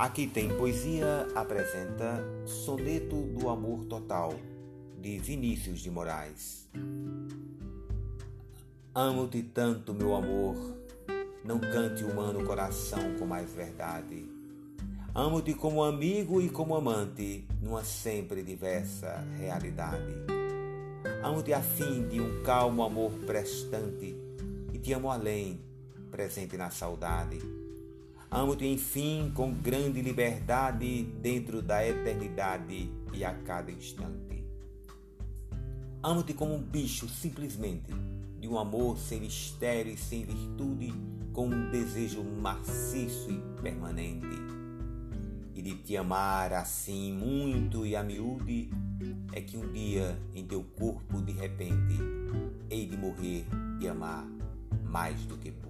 Aqui tem poesia apresenta Soneto do Amor Total de Vinícius de Moraes. Amo-te tanto, meu amor, não cante humano coração com mais verdade. Amo-te como amigo e como amante, numa sempre diversa realidade. Amo-te a fim de um calmo amor prestante, e te amo além, presente na saudade Amo-te, enfim, com grande liberdade dentro da eternidade e a cada instante. Amo-te como um bicho, simplesmente, de um amor sem mistério e sem virtude, com um desejo maciço e permanente. E de te amar assim muito e a miúde, é que um dia em teu corpo, de repente, hei de morrer e amar mais do que pude.